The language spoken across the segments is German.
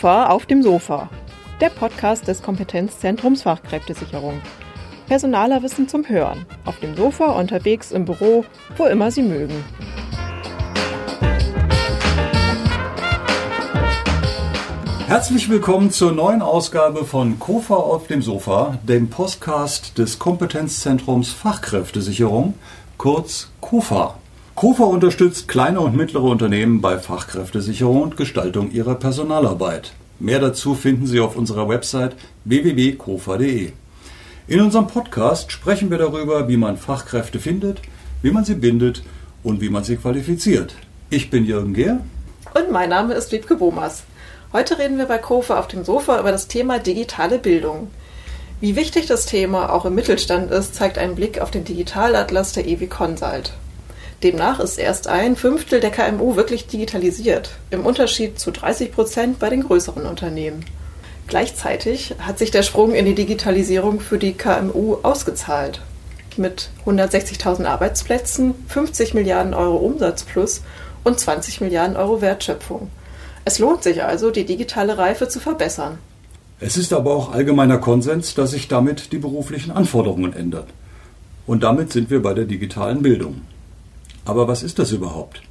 KOFA auf dem Sofa, der Podcast des Kompetenzzentrums Fachkräftesicherung. Personaler Wissen zum Hören, auf dem Sofa, unterwegs, im Büro, wo immer Sie mögen. Herzlich willkommen zur neuen Ausgabe von KOFA auf dem Sofa, dem Podcast des Kompetenzzentrums Fachkräftesicherung, kurz KOFA. KOFA unterstützt kleine und mittlere Unternehmen bei Fachkräftesicherung und Gestaltung ihrer Personalarbeit. Mehr dazu finden Sie auf unserer Website www.kofa.de. In unserem Podcast sprechen wir darüber, wie man Fachkräfte findet, wie man sie bindet und wie man sie qualifiziert. Ich bin Jürgen Gehr. Und mein Name ist Wiebke Bomas. Heute reden wir bei KOFA auf dem Sofa über das Thema digitale Bildung. Wie wichtig das Thema auch im Mittelstand ist, zeigt ein Blick auf den Digitalatlas der EWI Consult. Demnach ist erst ein Fünftel der KMU wirklich digitalisiert, im Unterschied zu 30 Prozent bei den größeren Unternehmen. Gleichzeitig hat sich der Sprung in die Digitalisierung für die KMU ausgezahlt. Mit 160.000 Arbeitsplätzen, 50 Milliarden Euro Umsatz plus und 20 Milliarden Euro Wertschöpfung. Es lohnt sich also, die digitale Reife zu verbessern. Es ist aber auch allgemeiner Konsens, dass sich damit die beruflichen Anforderungen ändern. Und damit sind wir bei der digitalen Bildung. Aber was ist das überhaupt?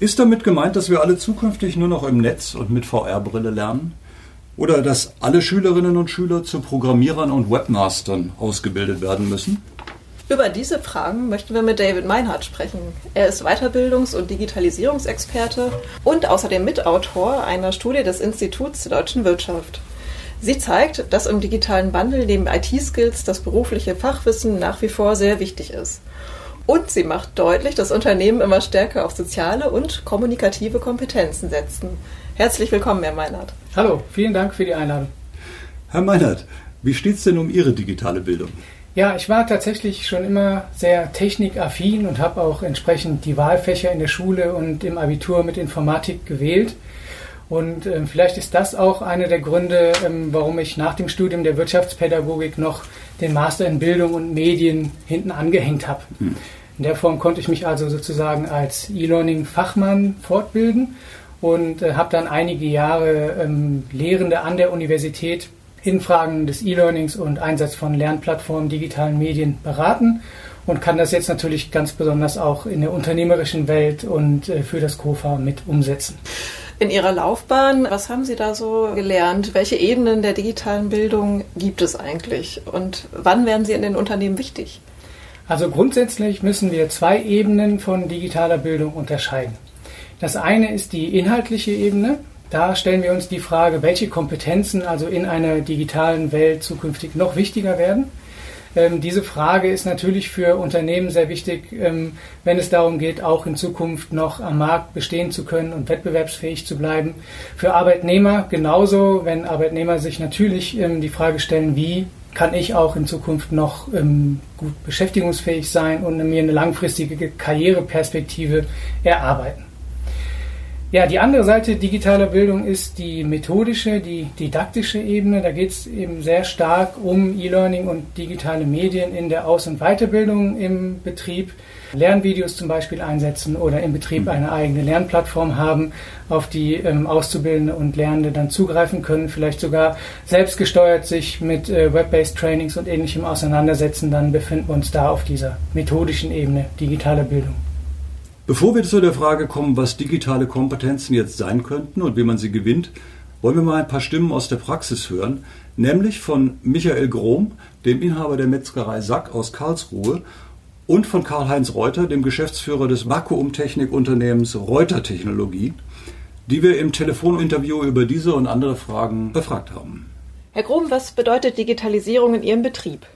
Ist damit gemeint, dass wir alle zukünftig nur noch im Netz und mit VR-Brille lernen? Oder dass alle Schülerinnen und Schüler zu Programmierern und Webmastern ausgebildet werden müssen? Über diese Fragen möchten wir mit David Meinhardt sprechen. Er ist Weiterbildungs- und Digitalisierungsexperte und außerdem Mitautor einer Studie des Instituts der deutschen Wirtschaft. Sie zeigt, dass im digitalen Wandel neben IT-Skills das berufliche Fachwissen nach wie vor sehr wichtig ist. Und sie macht deutlich, dass Unternehmen immer stärker auf soziale und kommunikative Kompetenzen setzen. Herzlich willkommen, Herr Meinert. Hallo, vielen Dank für die Einladung. Herr Meinert, wie steht es denn um Ihre digitale Bildung? Ja, ich war tatsächlich schon immer sehr technikaffin und habe auch entsprechend die Wahlfächer in der Schule und im Abitur mit Informatik gewählt. Und äh, vielleicht ist das auch einer der Gründe, ähm, warum ich nach dem Studium der Wirtschaftspädagogik noch den Master in Bildung und Medien hinten angehängt habe. Mhm. In der Form konnte ich mich also sozusagen als E-Learning-Fachmann fortbilden und äh, habe dann einige Jahre ähm, Lehrende an der Universität in Fragen des E-Learnings und Einsatz von Lernplattformen, digitalen Medien beraten und kann das jetzt natürlich ganz besonders auch in der unternehmerischen Welt und äh, für das KOFA mit umsetzen in Ihrer Laufbahn. Was haben Sie da so gelernt? Welche Ebenen der digitalen Bildung gibt es eigentlich? Und wann werden sie in den Unternehmen wichtig? Also grundsätzlich müssen wir zwei Ebenen von digitaler Bildung unterscheiden. Das eine ist die inhaltliche Ebene. Da stellen wir uns die Frage, welche Kompetenzen also in einer digitalen Welt zukünftig noch wichtiger werden. Ähm, diese Frage ist natürlich für Unternehmen sehr wichtig, ähm, wenn es darum geht, auch in Zukunft noch am Markt bestehen zu können und wettbewerbsfähig zu bleiben. Für Arbeitnehmer genauso, wenn Arbeitnehmer sich natürlich ähm, die Frage stellen, wie kann ich auch in Zukunft noch ähm, gut beschäftigungsfähig sein und mir eine langfristige Karriereperspektive erarbeiten. Ja, die andere Seite digitaler Bildung ist die methodische, die didaktische Ebene. Da geht es eben sehr stark um E-Learning und digitale Medien in der Aus- und Weiterbildung im Betrieb. Lernvideos zum Beispiel einsetzen oder im Betrieb eine eigene Lernplattform haben, auf die ähm, Auszubildende und Lernende dann zugreifen können, vielleicht sogar selbstgesteuert sich mit äh, Web-based Trainings und ähnlichem auseinandersetzen, dann befinden wir uns da auf dieser methodischen Ebene digitaler Bildung. Bevor wir zu der Frage kommen, was digitale Kompetenzen jetzt sein könnten und wie man sie gewinnt, wollen wir mal ein paar Stimmen aus der Praxis hören, nämlich von Michael Grom, dem Inhaber der Metzgerei Sack aus Karlsruhe, und von Karl-Heinz Reuter, dem Geschäftsführer des Vakuumtechnikunternehmens Reuter Technologie, die wir im Telefoninterview über diese und andere Fragen befragt haben. Herr Grom, was bedeutet Digitalisierung in Ihrem Betrieb?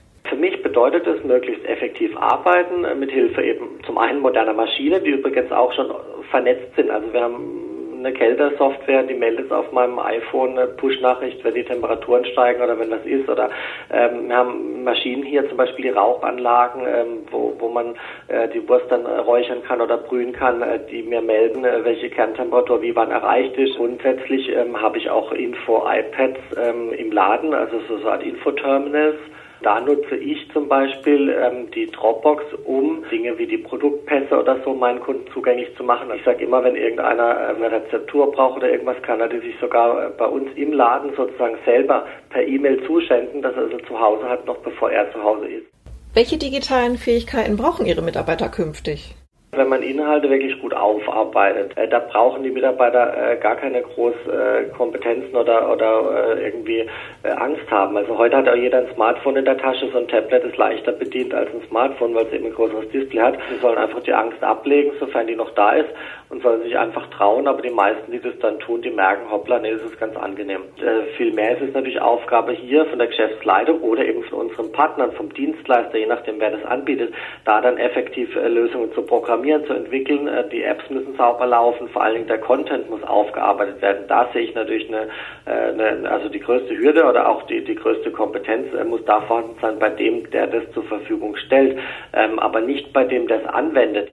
Bedeutet es, möglichst effektiv arbeiten, äh, mit Hilfe eben zum einen moderner Maschinen, die übrigens auch schon vernetzt sind. Also wir haben eine Kältersoftware, die meldet auf meinem iPhone eine Push-Nachricht, wenn die Temperaturen steigen oder wenn was ist. Oder ähm, wir haben Maschinen hier, zum Beispiel die Rauchanlagen, ähm, wo, wo man äh, die Wurst dann räuchern kann oder brühen kann, äh, die mir melden, äh, welche Kerntemperatur wie wann erreicht ist. Grundsätzlich ähm, habe ich auch Info-iPads ähm, im Laden, also so, so Art Infoterminals Da nutze ich zum Beispiel ähm, die Dropbox, um Dinge wie die Produktpässe oder so meinen Kunden zugänglich zu machen. Ich sage immer, wenn irgendeiner eine Rezeptur braucht oder irgendwas, kann er die sich sogar äh, bei uns im Laden sozusagen selber per E-Mail zuschenden, dass er also zu Hause hat, noch bevor er zu Hause ist. Welche digitalen Fähigkeiten brauchen Ihre Mitarbeiter künftig? Wenn man Inhalte wirklich gut aufarbeitet, äh, da brauchen die Mitarbeiter äh, gar keine großen äh, Kompetenzen oder, oder äh, irgendwie äh, Angst haben. Also heute hat auch jeder ein Smartphone in der Tasche, so ein Tablet ist leichter bedient als ein Smartphone, weil es eben ein größeres Display hat. Sie sollen einfach die Angst ablegen, sofern die noch da ist und sollen sich einfach trauen, aber die meisten, die das dann tun, die merken, hoppla, nee, das ist ganz angenehm. Äh, viel mehr ist es natürlich Aufgabe hier von der Geschäftsleitung oder eben von unseren Partnern, vom Dienstleister, je nachdem, wer das anbietet, da dann effektiv Lösungen zu programmieren programmieren, zu entwickeln. Äh, die Apps müssen sauber laufen, vor allen Dingen der Content muss aufgearbeitet werden. Da sehe ich natürlich eine, äh, eine also die größte Hürde oder auch die, die größte Kompetenz äh, muss da vorhanden sein bei dem, der das zur Verfügung stellt, ähm, aber nicht bei dem, der es anwendet.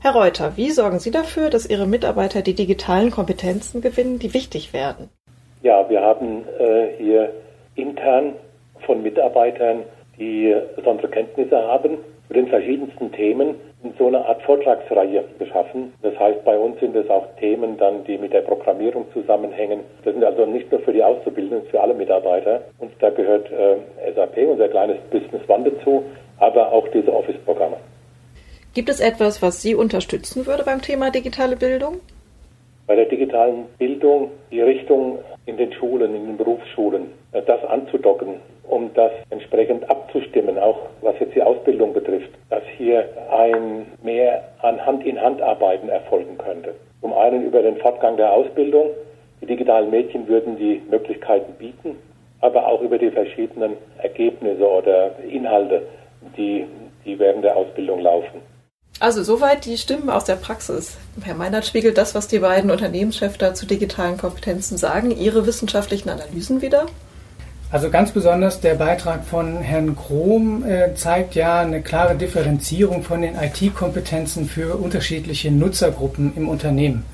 Herr Reuter, wie sorgen Sie dafür, dass Ihre Mitarbeiter die digitalen Kompetenzen gewinnen, die wichtig werden? Ja, wir haben äh, hier intern von Mitarbeitern, die besondere Kenntnisse haben zu den verschiedensten Themen, so eine Art Vortragsreihe geschaffen. Das heißt, bei uns sind es auch Themen dann, die mit der Programmierung zusammenhängen. Das sind also nicht nur für die Auszubildenden, für alle Mitarbeiter. Und da gehört äh, SAP, unser kleines Business One dazu, aber auch diese Office-Programme. Gibt es etwas, was Sie unterstützen würde beim Thema digitale Bildung? Bei der digitalen Bildung die Richtung in den Schulen, in den Berufsschulen, äh, das anzudocken, um das entsprechend abzustimmen, auch was jetzt die Ausbildung betrifft, dass hier ein mehr an Hand-in-Hand-Arbeiten erfolgen könnte. Zum einen über den Fortgang der Ausbildung. Die digitalen Mädchen würden die Möglichkeiten bieten, aber auch über die verschiedenen Ergebnisse oder Inhalte, die, die während der Ausbildung laufen. Also soweit die Stimmen aus der Praxis. Herr Meinert spiegelt das, was die beiden Unternehmenschefs da zu digitalen Kompetenzen sagen, ihre wissenschaftlichen Analysen wieder. Also ganz besonders der Beitrag von Herrn Krom äh, zeigt ja eine klare Differenzierung von den IT-Kompetenzen für unterschiedliche Nutzergruppen im Unternehmen.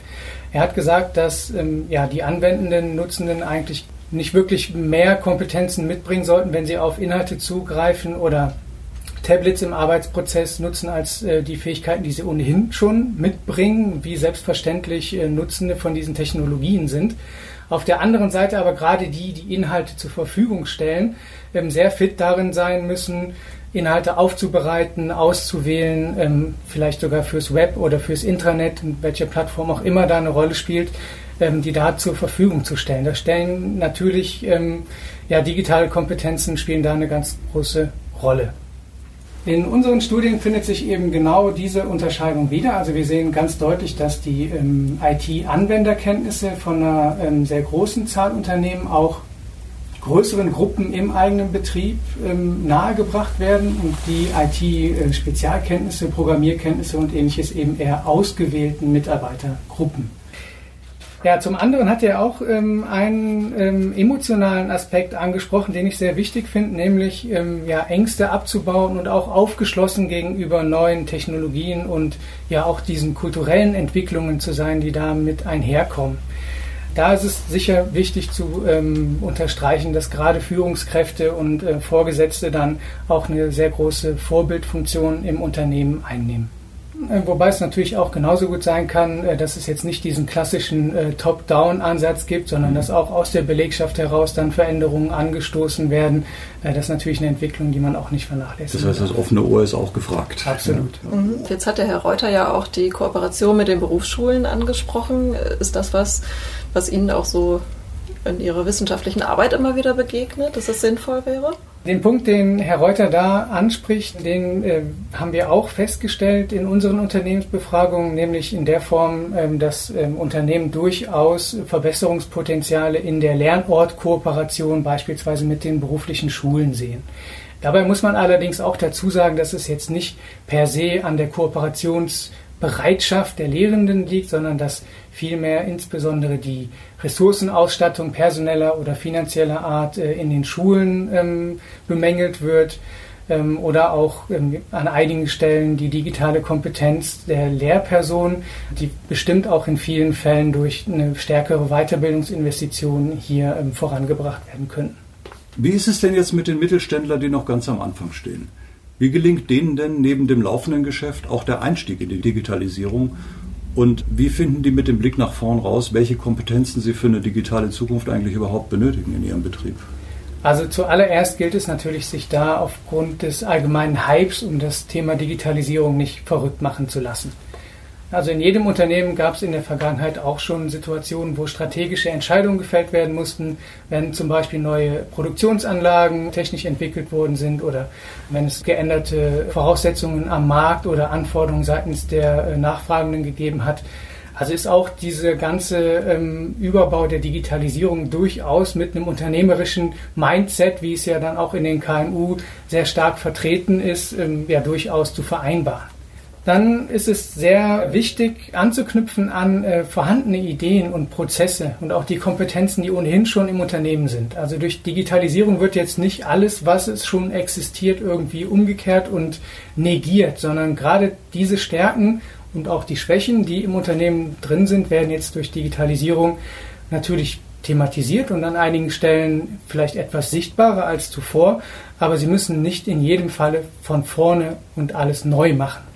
Er hat gesagt, dass ähm, ja, die anwendenden Nutzenden eigentlich nicht wirklich mehr Kompetenzen mitbringen sollten, wenn sie auf Inhalte zugreifen oder Tablets im Arbeitsprozess nutzen als äh, die Fähigkeiten, die sie ohnehin schon mitbringen, wie selbstverständlich äh, Nutzende von diesen Technologien sind. Auf der anderen Seite aber gerade die, die Inhalte zur Verfügung stellen, ähm, sehr fit darin sein müssen, Inhalte aufzubereiten, auszuwählen, ähm, vielleicht sogar fürs Web oder fürs Intranet, welche Plattform auch immer da eine Rolle spielt, ähm, die da zur Verfügung zu stellen. Da stellen natürlich ja, digitale Kompetenzen spielen da eine ganz große Rolle. In unseren Studien findet sich eben genau diese Unterscheidung wieder. Also wir sehen ganz deutlich, dass die ähm, IT-Anwenderkenntnisse von einer ähm, sehr großen Zahl Unternehmen auch größeren Gruppen im eigenen Betrieb ähm, nahegebracht werden und die IT-Spezialkenntnisse, Programmierkenntnisse und ähnliches eben eher ausgewählten Mitarbeitergruppen. Ja, zum anderen hat er auch ähm, einen ähm, emotionalen Aspekt angesprochen, den ich sehr wichtig finde, nämlich ähm, ja, Ängste abzubauen und auch aufgeschlossen gegenüber neuen Technologien und ja auch diesen kulturellen Entwicklungen zu sein, die damit einherkommen. Da ist es sicher wichtig zu ähm, unterstreichen, dass gerade Führungskräfte und äh, Vorgesetzte dann auch eine sehr große Vorbildfunktion im Unternehmen einnehmen. Äh, wobei es natürlich auch genauso gut sein kann, äh, dass es jetzt nicht diesen klassischen äh, Top-Down-Ansatz gibt, sondern dass auch aus der Belegschaft heraus dann Veränderungen angestoßen werden. Das ist natürlich eine Entwicklung, die man auch nicht vernachlässigt. Das heißt, das offene Ohr ist auch gefragt. Absolut. Ja. Mhm. Jetzt hat der Herr Reuter ja auch die Kooperation mit den Berufsschulen angesprochen. Ist das was, was Ihnen auch so in Ihrer wissenschaftlichen Arbeit immer wieder begegnet, dass es sinnvoll wäre? Den Punkt, den Herr Reuter da anspricht, den äh, haben wir auch festgestellt in unseren Unternehmensbefragungen, nämlich in der Form, ähm, dass ähm, Unternehmen durchaus Verbesserungspotenziale in der Lernortkooperation beispielsweise mit den beruflichen Schulen sehen. Dabei muss man allerdings auch dazu sagen, dass es jetzt nicht per se an der Kooperationsbereitschaft der Lehrenden liegt, sondern dass vielmehr insbesondere die Ressourcenausstattung personeller oder finanzieller Art äh, in den Schulen ähm, bemängelt wird ähm, oder auch ähm, an einigen Stellen die digitale Kompetenz der Lehrperson, die bestimmt auch in vielen Fällen durch eine stärkere Weiterbildungsinvestition hier vorangebracht werden könnten. Wie ist es denn jetzt mit den Mittelständlern, die noch ganz am Anfang stehen? Wie gelingt denen denn neben dem laufenden Geschäft auch der Einstieg in die Digitalisierung? Und wie finden die mit dem Blick nach vorn raus, welche Kompetenzen sie für eine digitale Zukunft eigentlich überhaupt benötigen in ihrem Betrieb? Also zuallererst gilt es natürlich, sich da aufgrund des allgemeinen Hypes um das Thema Digitalisierung nicht verrückt machen zu lassen. Also in jedem Unternehmen gab es in der Vergangenheit auch schon Situationen, wo strategische Entscheidungen gefällt werden mussten, wenn zum Beispiel neue Produktionsanlagen technisch entwickelt worden sind oder wenn es geänderte Voraussetzungen am Markt oder Anforderungen seitens der äh, Nachfragenden gegeben hat. Also ist auch dieser ganze ähm, Überbau der Digitalisierung durchaus mit einem unternehmerischen Mindset, wie es ja dann auch in den KMU sehr stark vertreten ist, ähm, ja durchaus zu vereinbaren dann ist es sehr wichtig anzuknüpfen an äh, vorhandene Ideen und Prozesse und auch die Kompetenzen, die ohnehin schon im Unternehmen sind. Also durch Digitalisierung wird jetzt nicht alles, was es schon existiert, irgendwie umgekehrt und negiert, sondern gerade diese Stärken und auch die Schwächen, die im Unternehmen drin sind, werden jetzt durch Digitalisierung natürlich thematisiert und an einigen Stellen vielleicht etwas sichtbarer als zuvor, aber sie müssen nicht in jedem Falle von vorne und alles neu machen.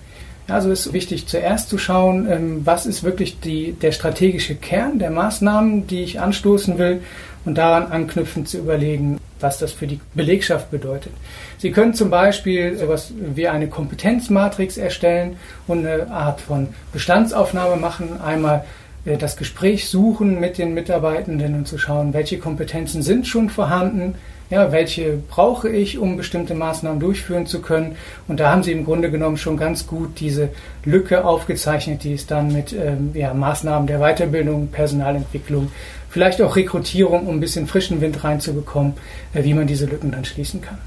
Also ist wichtig zuerst zu schauen, ähm, was ist wirklich die, der strategische Kern der Maßnahmen, die ich anstoßen will und daran anknüpfend zu überlegen, was das für die Belegschaft bedeutet. Sie können zum Beispiel sowas wie eine Kompetenzmatrix erstellen und eine Art von Bestandsaufnahme machen. Einmal äh, das Gespräch suchen mit den Mitarbeitenden und zu schauen, welche Kompetenzen sind schon vorhanden, ja, welche brauche ich, um bestimmte Maßnahmen durchführen zu können. Und da haben Sie im Grunde genommen schon ganz gut diese Lücke aufgezeichnet, die es dann mit ähm, ja, Maßnahmen der Weiterbildung, Personalentwicklung, vielleicht auch Rekrutierung, um ein bisschen frischen Wind reinzubekommen, äh, wie man diese Lücken dann schließen kann.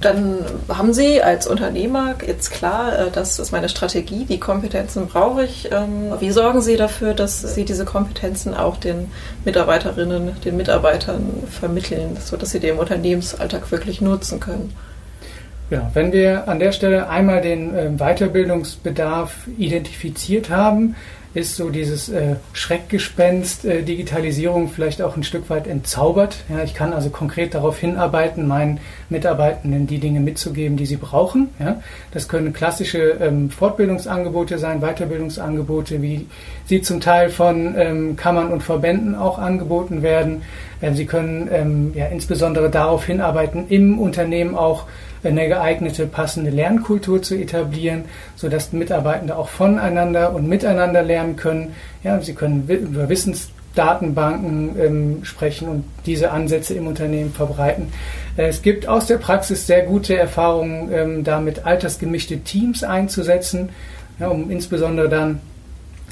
Dann haben Sie als Unternehmer jetzt klar, äh, das ist meine Strategie, die Kompetenzen brauche ich. Ähm, wie sorgen Sie dafür, dass Sie diese Kompetenzen auch den Mitarbeiterinnen, den Mitarbeitern vermitteln, sodass sie im Unternehmensalltag wirklich nutzen können? Ja, wenn wir an der Stelle einmal den ähm, Weiterbildungsbedarf identifiziert haben, ist so dieses äh, Schreckgespenst äh, Digitalisierung vielleicht auch ein Stück weit entzaubert. Ja, ich kann also konkret darauf hinarbeiten, meinen Mitarbeitenden die Dinge mitzugeben, die sie brauchen. Ja, das können klassische ähm, Fortbildungsangebote sein, Weiterbildungsangebote, wie sie zum Teil von ähm, Kammern und Verbänden auch angeboten werden. Ähm, sie können ähm, ja insbesondere darauf hinarbeiten, im Unternehmen auch eine geeignete, passende Lernkultur zu etablieren, sodass Mitarbeitende auch voneinander und miteinander lernen können. Ja, sie können über Wissensdatenbanken ähm, sprechen und diese Ansätze im Unternehmen verbreiten. Äh, es gibt aus der Praxis sehr gute Erfahrungen, ähm, damit altersgemischte Teams einzusetzen, ja, um insbesondere dann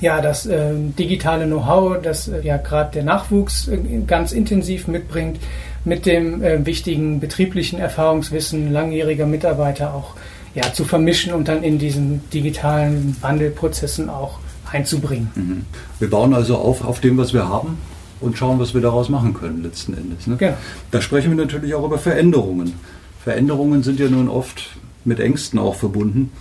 ja, das äh, digitale Know-how, das äh, ja gerade der Nachwuchs äh, ganz intensiv mitbringt, mit dem äh, wichtigen betrieblichen Erfahrungswissen langjähriger Mitarbeiter auch ja, zu vermischen und dann in diesen digitalen Wandelprozessen auch einzubringen. Mhm. Wir bauen also auf, auf dem, was wir haben und schauen, was wir daraus machen können letzten Endes. Ne? Genau. Da sprechen wir natürlich auch über Veränderungen. Veränderungen sind ja nun oft mit Ängsten auch verbunden.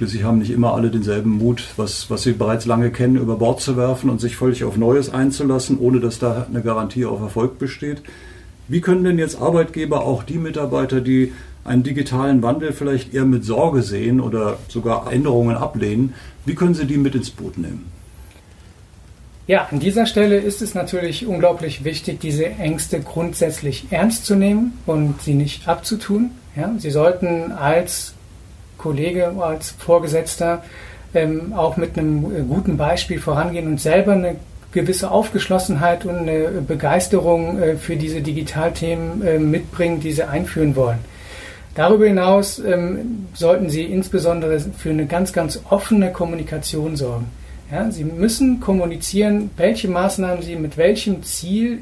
Schließlich haben nicht immer alle denselben Mut, was, was sie bereits lange kennen, über Bord zu werfen und sich völlig auf Neues einzulassen, ohne dass da eine Garantie auf Erfolg besteht. Wie können denn jetzt Arbeitgeber auch die Mitarbeiter, die einen digitalen Wandel vielleicht eher mit Sorge sehen oder sogar Änderungen ablehnen, wie können sie die mit ins Boot nehmen? Ja, an dieser Stelle ist es natürlich unglaublich wichtig, diese Ängste grundsätzlich ernst zu nehmen und sie nicht abzutun. Ja, sie sollten als Kollege, als Vorgesetzter ähm, auch mit einem guten Beispiel vorangehen und selber eine gewisse Aufgeschlossenheit und eine Begeisterung äh, für diese Digitalthemen äh, mitbringen, die sie einführen wollen. Darüber hinaus ähm, sollten Sie insbesondere für eine ganz, ganz offene Kommunikation sorgen. Ja, Sie müssen kommunizieren, welche Maßnahmen Sie mit welchem Ziel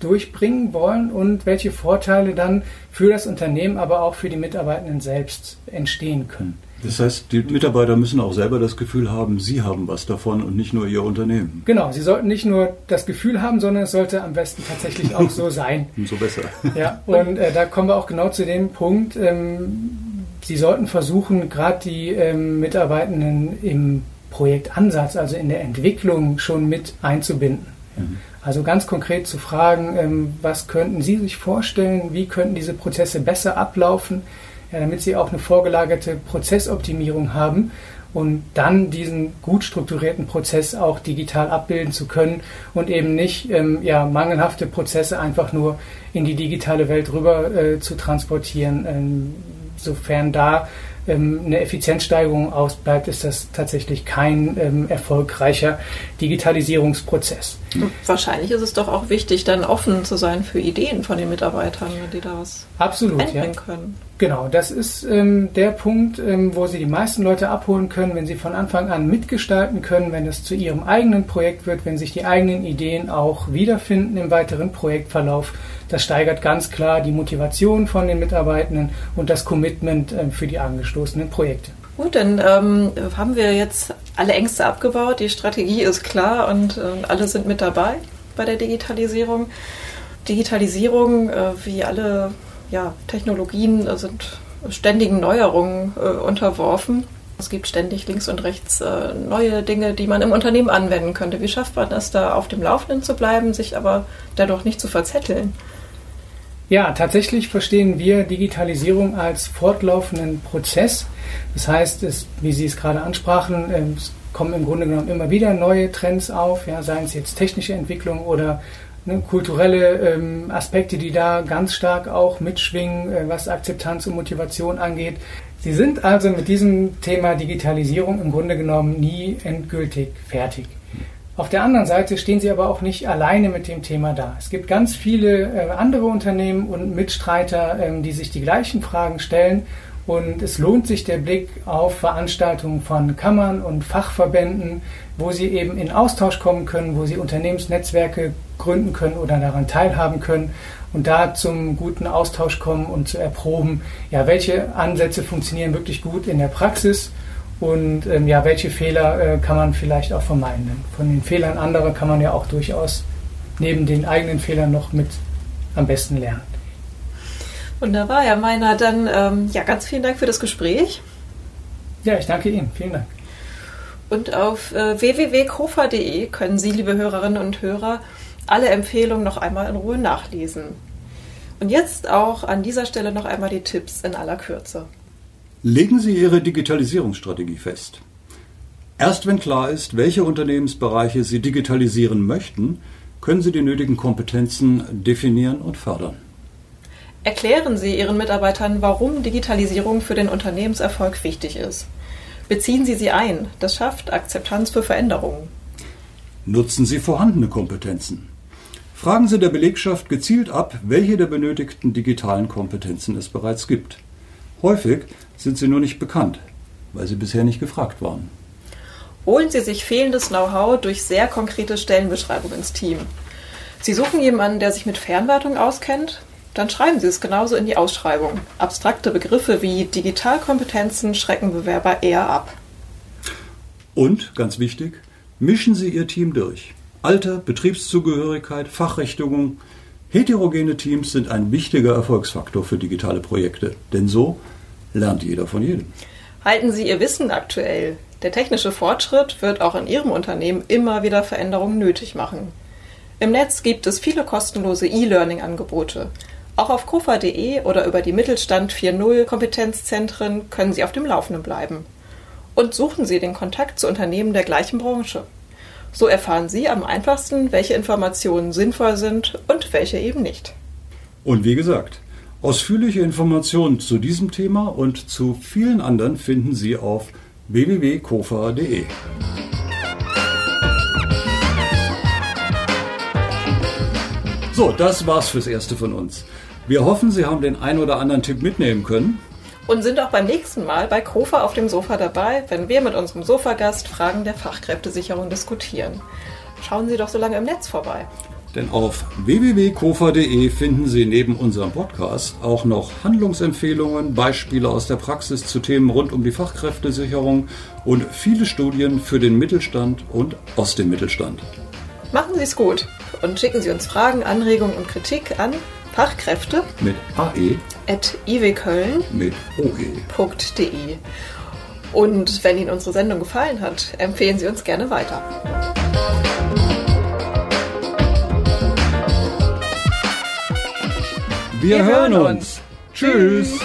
durchbringen wollen und welche Vorteile dann für das Unternehmen, aber auch für die Mitarbeitenden selbst entstehen können. Das heißt, die Mitarbeiter müssen auch selber das Gefühl haben, sie haben was davon und nicht nur ihr Unternehmen. Genau, sie sollten nicht nur das Gefühl haben, sondern es sollte am besten tatsächlich auch so sein. Umso besser. Ja, und äh, da kommen wir auch genau zu dem Punkt, ähm, sie sollten versuchen, gerade die ähm, Mitarbeitenden im Projektansatz, also in der Entwicklung schon mit einzubinden. Mhm. Also ganz konkret zu fragen, ähm, was könnten Sie sich vorstellen, wie könnten diese Prozesse besser ablaufen, damit Sie auch eine vorgelagerte Prozessoptimierung haben und dann diesen gut strukturierten Prozess auch digital abbilden zu können und eben nicht ähm, ja, mangelhafte Prozesse einfach nur in die digitale Welt rüber äh, zu transportieren. Ähm, sofern da ähm, eine Effizienzsteigerung ausbleibt, ist das tatsächlich kein ähm, erfolgreicher Digitalisierungsprozess. Wahrscheinlich ist es doch auch wichtig, dann offen zu sein für Ideen von den Mitarbeitern, die da was Absolut, einbringen ja. können. Genau, das ist ähm, der Punkt, ähm, wo Sie die meisten Leute abholen können, wenn Sie von Anfang an mitgestalten können, wenn es zu Ihrem eigenen Projekt wird, wenn sich die eigenen Ideen auch wiederfinden im weiteren Projektverlauf. Das steigert ganz klar die Motivation von den Mitarbeitenden und das Commitment äh, für die angestoßenen Projekte. Gut, dann ähm, haben wir jetzt alle Ängste abgebaut, die Strategie ist klar und äh, alle sind mit dabei bei der Digitalisierung. Digitalisierung, äh, wie alle ja, Technologien, äh, sind ständigen Neuerungen äh, unterworfen. Es gibt ständig links und rechts äh, neue Dinge, die man im Unternehmen anwenden könnte. Wie schafft man es, da auf dem Laufenden zu bleiben, sich aber dadurch nicht zu verzetteln? Ja, tatsächlich verstehen wir Digitalisierung als fortlaufenden Prozess. Das heißt, es, wie Sie es gerade ansprachen, ähm, es kommen im Grunde genommen immer wieder neue Trends auf, ja, seien es jetzt technische Entwicklung oder ne, kulturelle ähm, Aspekte, die da ganz stark auch mitschwingen, äh, was Akzeptanz und Motivation angeht. Sie sind also mit diesem Thema Digitalisierung im Grunde genommen nie endgültig fertig. Auf der anderen Seite stehen sie aber auch nicht alleine mit dem Thema da. Es gibt ganz viele äh, andere Unternehmen und Mitstreiter, ähm, die sich die gleichen Fragen stellen. Und es lohnt sich der Blick auf Veranstaltungen von Kammern und Fachverbänden, wo sie eben in Austausch kommen können, wo sie Unternehmensnetzwerke gründen können oder daran teilhaben können und da zum guten Austausch kommen und zu erproben, ja, welche Ansätze funktionieren wirklich gut in der Praxis und ähm, ja, welche Fehler äh, kann man vielleicht auch vermeiden. Denn von den Fehlern anderer kann man ja auch durchaus neben den eigenen Fehlern noch mit am besten lernen. Wunderbar, Herr Meiner. Dann ähm, ja, ganz vielen Dank für das Gespräch. Ja, ich danke Ihnen. Vielen Dank. Und auf äh, www.kofa.de können Sie, liebe Hörerinnen und Hörer, alle Empfehlungen noch einmal in Ruhe nachlesen. Und jetzt auch an dieser Stelle noch einmal die Tipps in aller Kürze. Legen Sie Ihre Digitalisierungsstrategie fest. Erst wenn klar ist, welche Unternehmensbereiche Sie digitalisieren möchten, können Sie die nötigen Kompetenzen definieren und fördern. Erklären Sie Ihren Mitarbeitern, warum Digitalisierung für den Unternehmenserfolg wichtig ist. Beziehen Sie sie ein. Das schafft Akzeptanz für Veränderungen. Nutzen Sie vorhandene Kompetenzen. Fragen Sie der Belegschaft gezielt ab, welche der benötigten digitalen Kompetenzen es bereits gibt. Häufig sind sie nur nicht bekannt, weil sie bisher nicht gefragt waren. Holen Sie sich fehlendes Know-how durch sehr konkrete Stellenbeschreibungen ins Team. Sie suchen jemanden, der sich mit Fernwartung auskennt? Dann schreiben Sie es genauso in die Ausschreibung. Abstrakte Begriffe wie Digitalkompetenzen schrecken Bewerber eher ab. Und, ganz wichtig, mischen Sie Ihr Team durch. Alter, Betriebszugehörigkeit, Fachrichtungen, Heterogene Teams sind ein wichtiger Erfolgsfaktor für digitale Projekte, denn so lernt jeder von jedem. Halten Sie Ihr Wissen aktuell. Der technische Fortschritt wird auch in Ihrem Unternehmen immer wieder Veränderungen nötig machen. Im Netz gibt es viele kostenlose E-Learning-Angebote. Auch auf kofa.de oder über die Mittelstand 4.0 Kompetenzzentren können Sie auf dem Laufenden bleiben. Und suchen Sie den Kontakt zu Unternehmen der gleichen Branche. So erfahren Sie am einfachsten, welche Informationen sinnvoll sind und welche eben nicht. Und wie gesagt, ausführliche Informationen zu diesem Thema und zu vielen anderen finden Sie auf www.kofa.de. So, das war's fürs Erste von uns. Wir hoffen, Sie haben den ein oder anderen Tipp mitnehmen können und sind auch beim nächsten Mal bei Kofa auf dem Sofa dabei, wenn wir mit unserem Sofagast Fragen der Fachkräftesicherung diskutieren. Schauen Sie doch so lange im Netz vorbei. Denn auf www.kofa.de finden Sie neben unserem Podcast auch noch Handlungsempfehlungen, Beispiele aus der Praxis zu Themen rund um die Fachkräftesicherung und viele Studien für den Mittelstand und aus dem Mittelstand. Machen Sie es gut und schicken Sie uns Fragen, Anregungen und Kritik an Fachkräfte mit AE at iwköln mit OE.de. Und wenn Ihnen unsere Sendung gefallen hat, empfehlen Sie uns gerne weiter. Wir, hören uns. Tschüss.